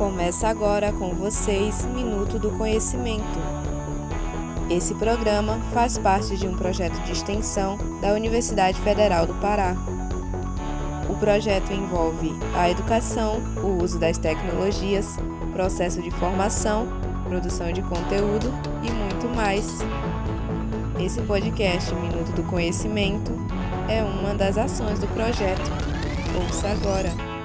Começa agora com vocês Minuto do Conhecimento. Esse programa faz parte de um projeto de extensão da Universidade Federal do Pará. O projeto envolve a educação, o uso das tecnologias, processo de formação, produção de conteúdo e muito mais. Esse podcast Minuto do Conhecimento é uma das ações do projeto. Ouça agora!